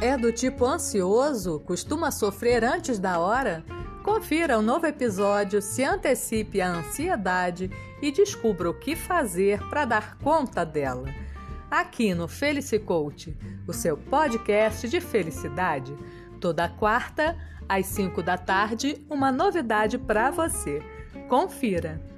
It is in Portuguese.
É do tipo ansioso? Costuma sofrer antes da hora? Confira o um novo episódio, se antecipe à ansiedade e descubra o que fazer para dar conta dela. Aqui no Felice Coach, o seu podcast de felicidade. Toda quarta, às 5 da tarde, uma novidade para você. Confira!